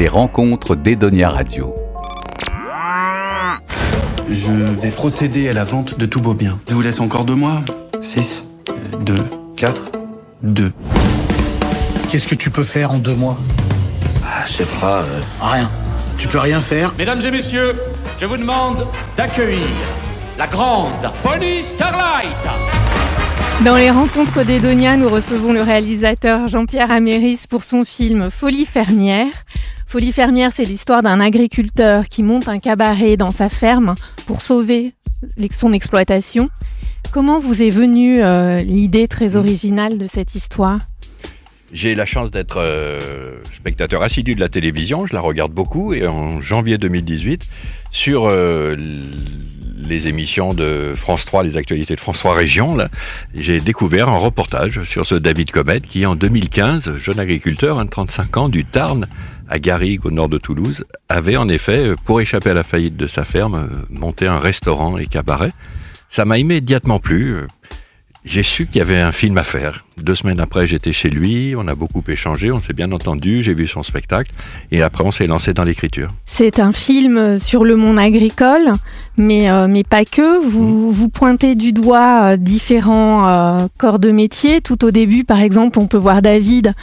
Les rencontres d'Edonia Radio. Je vais procéder à la vente de tous vos biens. Je vous laisse encore deux mois. 6, Euh, deux. 4, Deux. Qu'est-ce que tu peux faire en deux mois? Ah, je sais pas. euh, Rien. Tu peux rien faire Mesdames et messieurs, je vous demande d'accueillir la grande Pony Starlight. Dans les rencontres d'Edonia, nous recevons le réalisateur Jean-Pierre Améris pour son film Folie fermière. Folie fermière, c'est l'histoire d'un agriculteur qui monte un cabaret dans sa ferme pour sauver son exploitation. Comment vous est venue euh, l'idée très originale de cette histoire? J'ai la chance d'être euh, spectateur assidu de la télévision, je la regarde beaucoup, et en janvier 2018, sur euh, les émissions de France 3, les actualités de France 3 Région, j'ai découvert un reportage sur ce David Comet qui, en 2015, jeune agriculteur, hein, de 35 ans, du Tarn, à Garrigues, au nord de Toulouse, avait en effet, euh, pour échapper à la faillite de sa ferme, euh, monté un restaurant et cabaret. Ça m'a immédiatement plu. Euh, j'ai su qu'il y avait un film à faire. Deux semaines après, j'étais chez lui, on a beaucoup échangé, on s'est bien entendu, j'ai vu son spectacle, et après on s'est lancé dans l'écriture. C'est un film sur le monde agricole, mais, euh, mais pas que. Vous, vous pointez du doigt euh, différents euh, corps de métier. Tout au début, par exemple, on peut voir David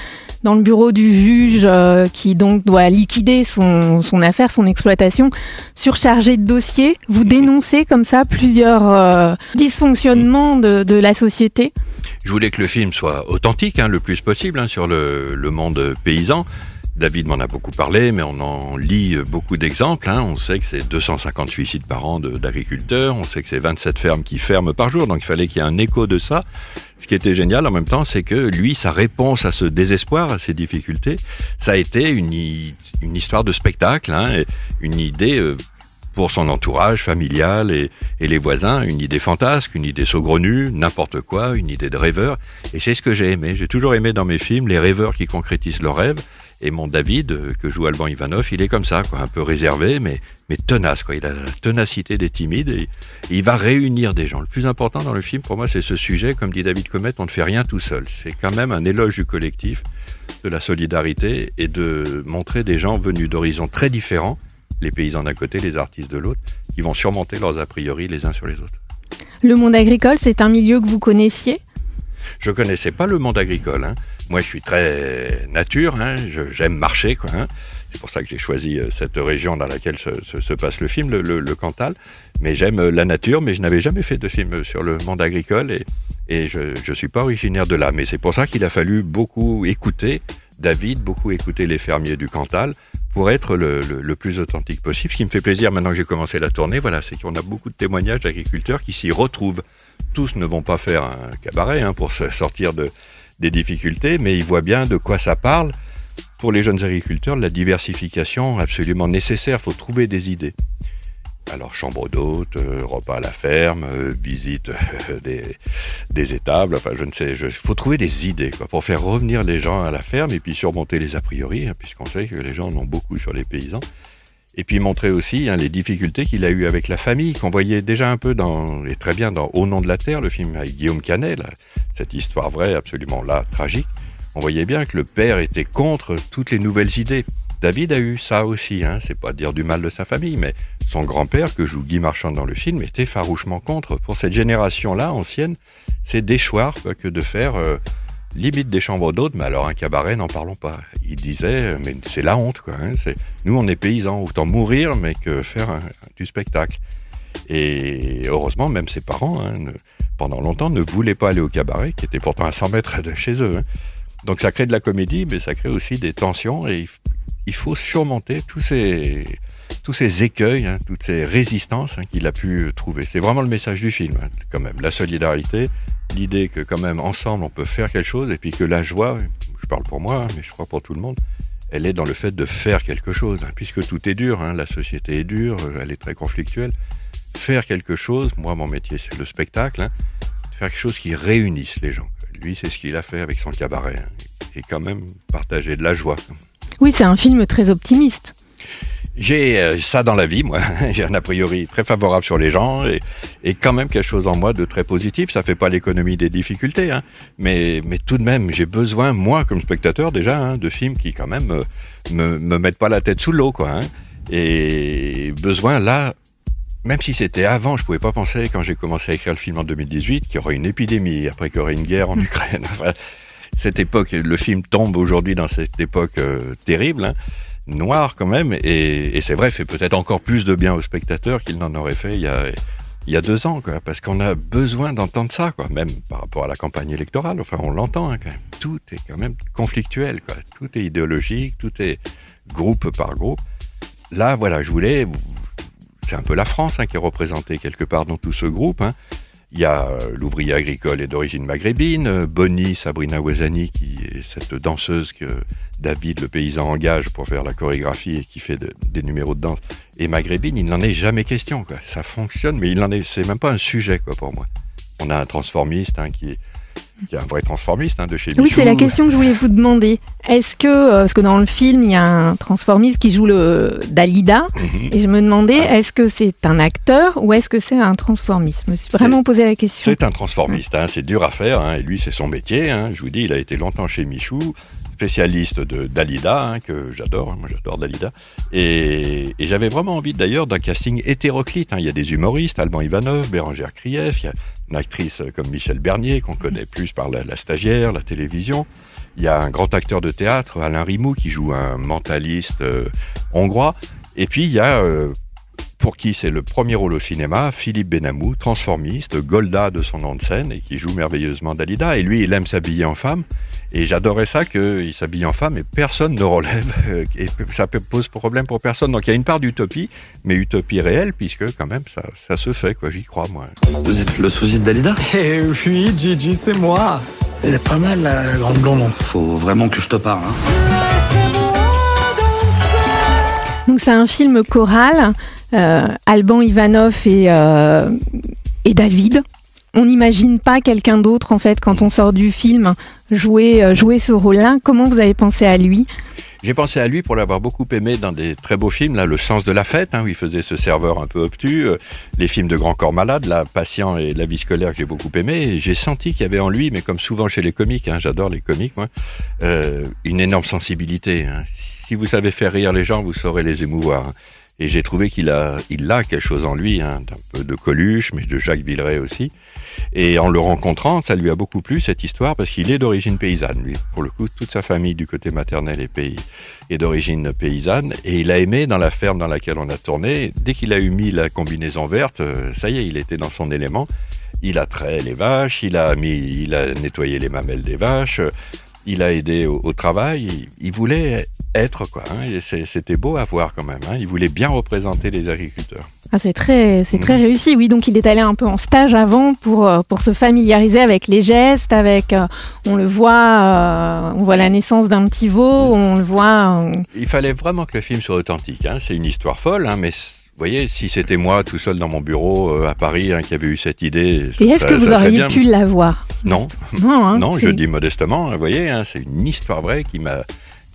dans le bureau du juge euh, qui donc doit liquider son, son affaire, son exploitation, surchargé de dossiers. Vous dénoncez comme ça plusieurs euh, dysfonctionnements de, de la société. Je voulais que le film soit authentique, hein, le plus possible, hein, sur le, le monde paysan. David m'en a beaucoup parlé, mais on en lit beaucoup d'exemples. hein. On sait que c'est 250 suicides par an d'agriculteurs, on sait que c'est 27 fermes qui ferment par jour, donc il fallait qu'il y ait un écho de ça. Ce qui était génial en même temps, c'est que lui, sa réponse à ce désespoir, à ces difficultés, ça a été une, une histoire de spectacle, hein, une idée euh, pour son entourage familial et, et les voisins, une idée fantasque, une idée saugrenue, n'importe quoi, une idée de rêveur. Et c'est ce que j'ai aimé. J'ai toujours aimé dans mes films les rêveurs qui concrétisent leurs rêves. Et mon David, euh, que joue Alban Ivanov, il est comme ça, quoi, un peu réservé, mais, mais tenace. Quoi. Il a la ténacité des timides et, et il va réunir des gens. Le plus important dans le film, pour moi, c'est ce sujet. Comme dit David Comet, on ne fait rien tout seul. C'est quand même un éloge du collectif, de la solidarité et de montrer des gens venus d'horizons très différents, les paysans d'un côté, les artistes de l'autre, qui vont surmonter leurs a priori les uns sur les autres. Le monde agricole, c'est un milieu que vous connaissiez? Je connaissais pas le monde agricole. hein. Moi, je suis très nature. hein. J'aime marcher. quoi, hein. C'est pour ça que j'ai choisi euh, cette région dans laquelle se, se- se passe le film, le, Cantal. Mais j'aime euh, la nature, mais je n'avais jamais fait de film sur le monde agricole et, et je ne suis pas originaire de là. Mais c'est pour ça qu'il a fallu beaucoup écouter David, beaucoup écouter les fermiers du Cantal pour être le, plus authentique possible. Ce qui me fait plaisir maintenant que j'ai commencé la tournée, voilà, c'est qu'on a beaucoup de témoignages d'agriculteurs qui s'y retrouvent. Tous ne vont pas faire un cabaret hein, pour se sortir de, des difficultés, mais ils voient bien de quoi ça parle. Pour les jeunes agriculteurs, la diversification absolument nécessaire, faut trouver des idées. Alors chambre d'hôte, euh, repas à la ferme, euh, visite euh, des, des étables, enfin je ne sais, il faut trouver des idées quoi, pour faire revenir les gens à la ferme et puis surmonter les a priori, hein, puisqu'on sait que les gens en ont beaucoup sur les paysans. Et puis montrer aussi hein, les difficultés qu'il a eues avec la famille, qu'on voyait déjà un peu dans, et très bien dans Au nom de la terre, le film avec Guillaume Canet, là, cette histoire vraie, absolument là, tragique. On voyait bien que le père était contre toutes les nouvelles idées. David a eu ça aussi, hein, c'est pas dire du mal de sa famille, mais son grand-père, que joue Guy Marchand dans le film, était farouchement contre. Pour cette génération-là, ancienne, c'est déchoir que de faire euh, limite des chambres d'hôtes, mais alors un cabaret, n'en parlons pas. Il disait, euh, mais c'est la honte, quoi. hein, nous, on est paysans, autant mourir, mais que faire un- du spectacle. Et heureusement, même ses parents, hein, pendant longtemps, ne voulaient pas aller au cabaret, qui était pourtant à 100 mètres de chez eux. hein. Donc ça crée de la comédie, mais ça crée aussi des tensions, et il faut surmonter tous ces, tous ces écueils, hein, toutes ces résistances hein, qu'il a pu trouver. C'est vraiment le message du film, hein, quand même. La solidarité, l'idée que quand même ensemble on peut faire quelque chose, et puis que la joie, je parle pour moi, mais je crois pour tout le monde, elle est dans le fait de faire quelque chose, puisque tout est dur, la société est dure, euh, elle est très conflictuelle. Faire quelque chose, moi mon métier c'est le spectacle, faire quelque chose qui réunisse les gens. Lui c'est ce qu'il a fait avec son cabaret, et quand même partager de la joie. Oui, c'est un film très optimiste. J'ai euh, ça dans la vie, moi. J'ai un a priori très favorable sur les gens et, et quand même quelque chose en moi de très positif. Ça fait pas l'économie des difficultés, hein. mais, mais tout de même, j'ai besoin, moi, comme spectateur déjà, hein, de films qui quand même euh, me, me mettent pas la tête sous l'eau, quoi. Hein. Et besoin là, même si c'était avant, je pouvais pas penser quand j'ai commencé à écrire le film en 2018 qu'il y aurait une épidémie, après qu'il y aurait une guerre en Ukraine. Enfin, cette époque, le film tombe aujourd'hui dans cette époque euh, terrible. Hein noir quand même, et, et c'est vrai, fait peut-être encore plus de bien aux spectateurs qu'il n'en aurait fait il y a, il y a deux ans, quoi, parce qu'on a besoin d'entendre ça, quoi, même par rapport à la campagne électorale. Enfin, on l'entend hein, quand même. Tout est quand même conflictuel, quoi. Tout est idéologique, tout est groupe par groupe. Là, voilà, je voulais. C'est un peu la France hein, qui est représentée quelque part dans tout ce groupe. Hein. Il y a euh, l'ouvrier agricole est d'origine maghrébine, euh, Bonnie Sabrina Ouazani, qui est cette danseuse que David, le paysan, engage pour faire la chorégraphie et qui fait des numéros de danse, et maghrébine, il n'en est jamais question. Quoi. Ça fonctionne, mais il n'en est, c'est même pas un sujet quoi pour moi. On a un transformiste hein, qui est qui est un vrai transformiste hein, de chez Oui, c'est la question que je voulais vous demander. Est-ce que, euh, parce que dans le film, il y a un transformiste qui joue le Dalida, mhm. et je me demandais, est-ce que c'est un acteur ou est-ce que c'est un transformiste? Je me suis vraiment posé la question. C'est un transformiste, hein, c'est dur à faire, hein, et lui, c'est son métier. Je vous dis, il a été longtemps chez Michou spécialiste de Dalida, hein, que j'adore, hein, moi j'adore Dalida. Et, j'avais vraiment envie d'ailleurs d'un casting hétéroclite. Hein. Il y a des humoristes, Alban Ivanov, Bérangère Krief, il y a une actrice comme Michel Bernier, qu'on connaît plus par la, stagiaire, la télévision. Il y a un grand acteur de théâtre, Alain Rimou, qui joue un mentaliste euh, hongrois. Et puis il y a, euh, pour qui c'est le premier rôle au cinéma, Philippe Benamou, transformiste, Golda de son nom de scène, et qui joue merveilleusement Dalida. Et lui, il aime s'habiller en femme. Et j'adorais ça qu'il s'habille en femme et personne ne relève. Et ça pose problème pour personne. Donc il y a une part d'utopie, mais utopie réelle, puisque quand même ça, ça se fait, quoi. J'y crois, moi. Vous êtes le sosie de Dalida? Eh oui, Gigi, c'est moi. Elle est pas mal, la grande blonde. Faut vraiment que je te parle. Hein. Donc c'est un film choral. Euh, Alban Ivanov et, euh, et David on n'imagine pas quelqu'un d'autre en fait quand on sort du film jouer, euh, jouer ce rôle-là. Comment vous avez pensé à lui? J'ai pensé à lui pour l'avoir beaucoup aimé dans des très beaux films, là, Le sens de la fête, hein, où il faisait ce serveur un peu obtus, les films de Grand Corps Malade, La Patient et La vie scolaire que j'ai beaucoup aimé. J'ai senti qu'il y avait en lui, mais comme souvent chez les comiques, hein, j'adore les comiques, moi, une énorme sensibilité. Hein. Si vous savez faire rire les gens, vous saurez les émouvoir. Et j'ai trouvé qu'il a, il a quelque chose en lui, hein, d'un peu de Coluche, mais de Jacques Villeray aussi. Et en le rencontrant, ça lui a beaucoup plu cette histoire parce qu'il est d'origine paysanne, lui. Pour le coup, toute sa famille du côté maternel est, pays, est d'origine paysanne. Et il a aimé dans la ferme dans laquelle on a tourné. Dès qu'il a eu mis la combinaison verte, euh, ça y est, il était dans son élément. Il a trait les vaches, il a mis, il a nettoyé les mamelles des vaches il a aidé au, travail. Il, voulait être quoi. Hein, c'était beau à voir quand même. Hein, il voulait bien représenter les agriculteurs. Ah, c'est très, c'est très mm. réussi. Oui, donc il est allé un peu en stage avant pour euh, pour se familiariser avec les gestes, avec. Euh, on le voit, euh, on voit la naissance d'un petit veau, mm. on le voit. Il fallait vraiment que le film soit authentique. Hein. C'est une histoire folle, mais vous voyez, si c'était moi tout seul dans mon bureau à Paris qui avait eu cette idée. Et est-ce que vous auriez pu l'avoir Non, non, non je dis modestement. Vous voyez, c'est une histoire vraie qui m'a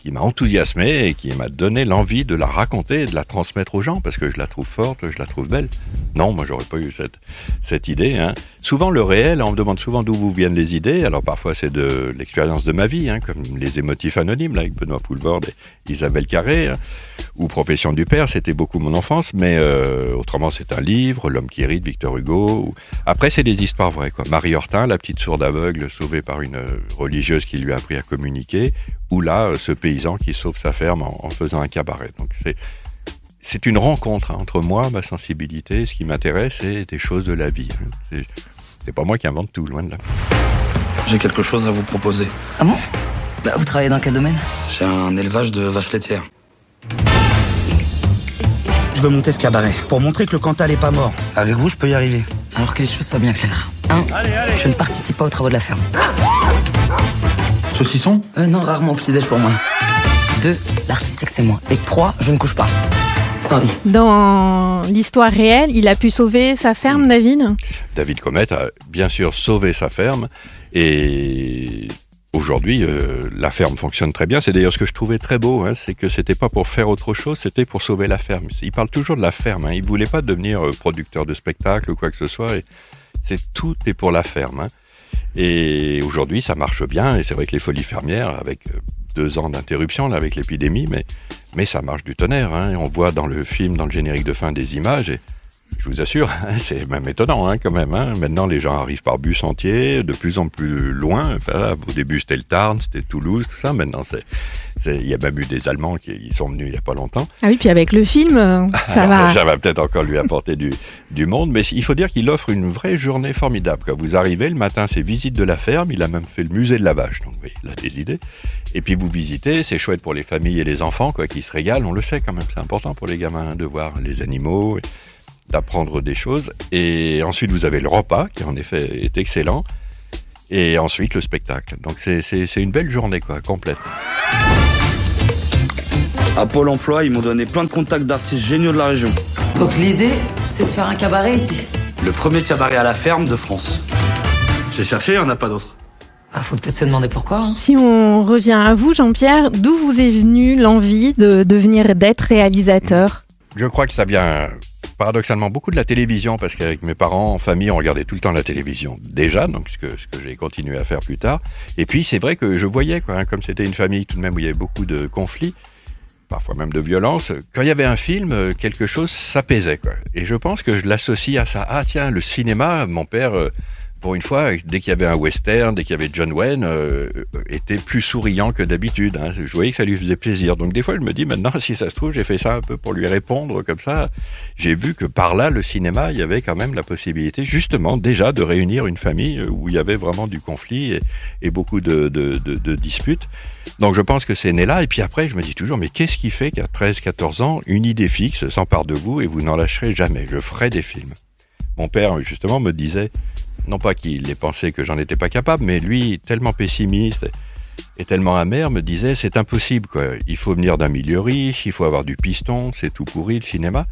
qui m'a enthousiasmé et qui m'a donné l'envie de la raconter et de la transmettre aux gens parce que je la trouve forte, je la trouve belle. Non, moi j'aurais pas eu cette, cette idée. Hein. Souvent le réel, on me demande souvent d'où vous viennent les idées. Alors parfois c'est de l'expérience de ma vie, hein, comme les émotifs anonymes avec Benoît Poulvord et Isabelle Carré, hein. ou Profession du père, c'était beaucoup mon enfance. Mais euh, autrement c'est un livre, L'homme qui rit Victor Hugo. Ou... Après c'est des histoires vraies. Quoi. Marie Hortin, la petite sourde aveugle sauvée par une religieuse qui lui a appris à communiquer, ou là ce paysan qui sauve sa ferme en, faisant un cabaret. Donc c'est c'est une rencontre hein, entre moi, ma sensibilité, ce qui m'intéresse, et des choses de la vie. Hein. C'est pas moi qui invente tout, loin de là. J'ai quelque chose à vous proposer. Ah bon? Bah, Vous travaillez dans quel domaine? J'ai un élevage de vaches laitières. Je veux monter ce cabaret pour montrer que le Cantal est pas mort. Avec vous, je peux y arriver. Alors que les choses soient bien claires. Un, je ne participe pas aux travaux de la ferme. Saucisson? Euh, Non, rarement petit-déj pour moi. Deux, l'artiste c'est que c'est moi. Et trois, je ne couche pas. Dans l'histoire réelle, il a pu sauver sa ferme, David? David Comet a bien sûr sauvé sa ferme et aujourd'hui, euh, la ferme fonctionne très bien. C'est d'ailleurs ce que je trouvais très beau, hein, c'est que c'était pas pour faire autre chose, c'était pour sauver la ferme. Il parle toujours de la ferme. Hein. Il voulait pas devenir euh, producteur de spectacle ou quoi que ce soit. Et c'est tout est pour la ferme. Hein. Et aujourd'hui, ça marche bien. Et c'est vrai que les folies fermières, avec euh, deux ans d'interruption là avec l'épidémie, mais mais ça marche du tonnerre. Hein. On voit dans le film, dans le générique de fin, des images. Et, je vous assure, c'est même étonnant hein, quand même. Hein. Maintenant, les gens arrivent par bus entier, de plus en plus loin. Enfin, au début, c'était le Tarn, c'était Toulouse, tout ça. Maintenant, c'est il y a même eu des Allemands qui sont venus il n'y a pas longtemps. Ah oui, puis avec le film, euh, ça va. Ça va peut-être encore lui apporter du, du monde, mais il faut dire qu'il offre une vraie journée formidable. Quand vous arrivez, le matin, c'est visite de la ferme. Il a même fait le musée de la vache, donc oui, il a des idées. Et puis vous visitez, c'est chouette pour les familles et les enfants, quoi, qui se régalent. On le sait quand même, c'est important pour les gamins de voir les animaux d'apprendre des choses. Et ensuite, vous avez le repas, qui en effet est excellent. Et ensuite, le spectacle. Donc, c'est une belle journée, quoi, complète. À Pôle emploi, ils m'ont donné plein de contacts d'artistes géniaux de la région. Donc l'idée, c'est de faire un cabaret ici. Le premier cabaret à la ferme de France. J'ai cherché, il n'y en a pas d'autre. Ah, faut peut-être se demander pourquoi. Hein. Si on revient à vous, Jean-Pierre, d'où vous est venue l'envie de devenir d'être réalisateur? Je crois que ça vient paradoxalement beaucoup de la télévision parce qu'avec mes parents en famille on regardait tout le temps la télévision déjà donc ce que, j'ai continué à faire plus tard. Et puis c'est vrai que je voyais hein, comme c'était une famille tout de même où il y avait beaucoup de conflits parfois même de violence quand il y avait un film euh, quelque chose s'apaisait et je pense que je l'associe à ça. Ah tiens le cinéma mon père euh, pour une fois, dès qu'il y avait un western, dès qu'il y avait John Wayne, euh, était plus souriant que d'habitude. Hein. Je voyais que ça lui faisait plaisir. Donc des fois, je me dis maintenant, si ça se trouve, j'ai fait ça un peu pour lui répondre comme ça. J'ai vu que par là, le cinéma, il y avait quand même la possibilité, justement, déjà de réunir une famille où il y avait vraiment du conflit et, beaucoup de, de, de, de, disputes. Donc je pense que c'est né là. Et puis après, je me dis toujours, mais qu'est-ce qui fait qu'à 13, 14 ans, une idée fixe s'empare de vous et vous n'en lâcherez jamais? Je ferai des films. Mon père, justement, me disait, non pas qu'il ait pensé que j'en étais pas capable, mais lui, tellement pessimiste et tellement amer, me disait c'est impossible quoi. Il faut venir d'un milieu riche, il faut avoir du piston, c'est tout pourri le cinéma.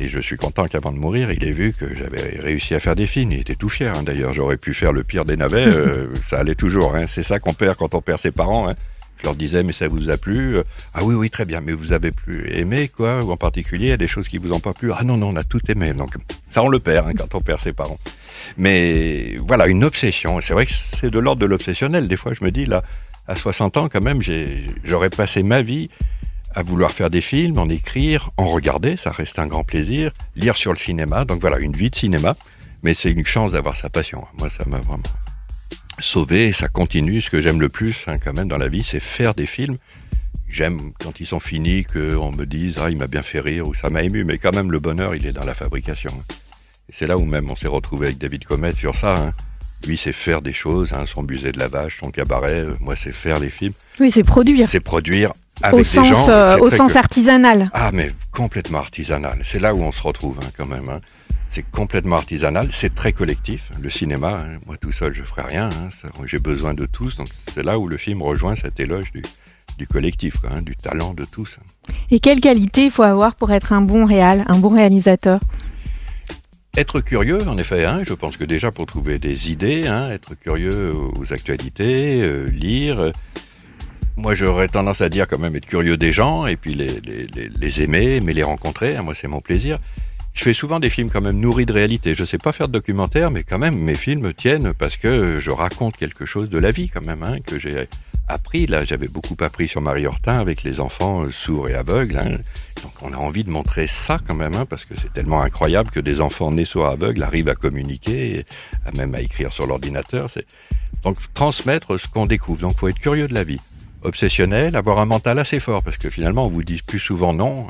Et je suis content qu'avant de mourir, il ait vu que j'avais réussi à faire des films. Il était tout fier. Hein. D'ailleurs, j'aurais pu faire le pire des navets. Euh, ça allait toujours. Hein. C'est ça qu'on perd quand on perd ses parents. Hein. Je leur disais, mais ça vous a plu? Ah oui, oui, très bien. Mais vous avez plus aimé, quoi? Ou en particulier, il y a des choses qui vous ont pas plu? Ah non, non, on a tout aimé. Donc, ça, on le perd hein, quand on perd ses parents. Mais voilà, une obsession. C'est vrai que c'est de l'ordre de l'obsessionnel. Des fois, je me dis, là, à 60 ans, quand même, j'aurais passé ma vie à vouloir faire des films, en écrire, en regarder, ça reste un grand plaisir, lire sur le cinéma. Donc voilà, une vie de cinéma. Mais c'est une chance d'avoir sa passion. Moi, ça m'a vraiment sauvé et ça continue. Ce que j'aime le plus, hein, quand même, dans la vie, c'est faire des films. J'aime quand ils sont finis qu'on me dise ah il m'a bien fait rire ou ça m'a ému, mais quand même le bonheur il est dans la fabrication. Et c'est là où même on s'est retrouvé avec David Comet sur ça. Hein. Lui, c'est faire des choses, hein, son musée de la vache, son cabaret. Euh, moi, c'est faire les films. Oui, c'est produire. C'est produire avec au sens, gens. Euh, au sens artisanal. Ah, mais complètement artisanal. C'est là où on se retrouve hein, quand même. Hein. C'est complètement artisanal, c'est très collectif. Le cinéma, hein, moi tout seul, je ferai rien. J'ai besoin de tous. Donc c'est là où le film rejoint cet éloge du, du collectif, quoi, du talent de tous. Et quelle qualité il faut avoir pour être un bon réal, un bon réalisateur? Être curieux, en effet, hein, je pense que déjà pour trouver des idées, hein, être curieux aux actualités, euh, lire. Moi, j'aurais tendance à dire quand même être curieux des gens et puis les, les, les aimer, mais les rencontrer. Hein, moi, c'est mon plaisir. Je fais souvent des films quand même nourris de réalité. Je sais pas faire de documentaire, mais quand même, mes films tiennent parce que je raconte quelque chose de la vie quand même, hein, que j'ai appris. Là, j'avais beaucoup appris sur Marie Hortin avec les enfants euh, sourds et aveugles. Hein. Donc, on a envie de montrer ça quand même, hein, parce que c'est tellement incroyable que des enfants nés sourds et aveugles arrivent à communiquer, même à écrire sur l'ordinateur. Donc transmettre ce qu'on découvre. Donc, faut être curieux de la vie, obsessionnel, avoir un mental assez fort, parce que finalement, on vous dit plus souvent non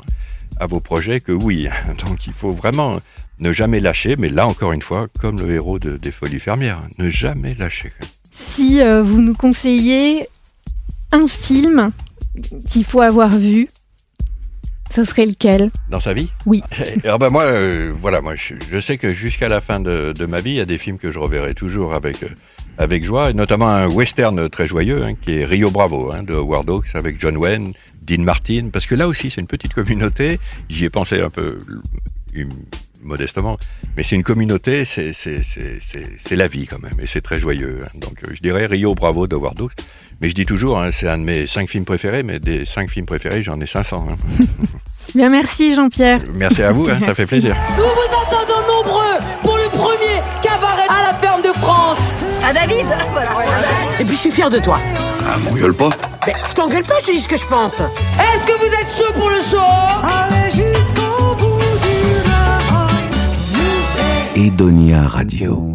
à vos projets que oui. Donc, il faut vraiment ne jamais lâcher. Mais là, encore une fois, comme le héros de, des Folies fermières, ne jamais lâcher. Si euh, vous nous conseillez un film qu'il faut avoir vu, ce serait lequel? Dans sa vie? Oui. Alors ben moi, euh, voilà, moi je, sais que jusqu'à la fin de, ma vie, il y a des films que je reverrai toujours avec euh, avec joie, et notamment un western très joyeux hein, qui est Rio Bravo hein, de Howard Hawks avec John Wayne, Dean Martin, parce que là aussi c'est une petite communauté. J'y ai pensé un peu modestement. Mais c'est une communauté, c'est la vie quand même, et c'est très joyeux. hein. Donc euh, je dirais Rio Bravo de Hawks. Mais je dis toujours, hein, c'est un de mes cinq films préférés, mais des cinq films préférés, j'en ai 500. hein. Bien, merci Jean-Pierre. Merci à vous, hein, ça fait plaisir. Nous vous attendons nombreux pour le premier cabaret à la ferme de France. À David Et puis je suis fier de toi. Ah, m'engueule pas. Mais je t'engueule pas, je te dis ce que je pense. Est-ce que vous êtes chaud pour le show Edonia Radio.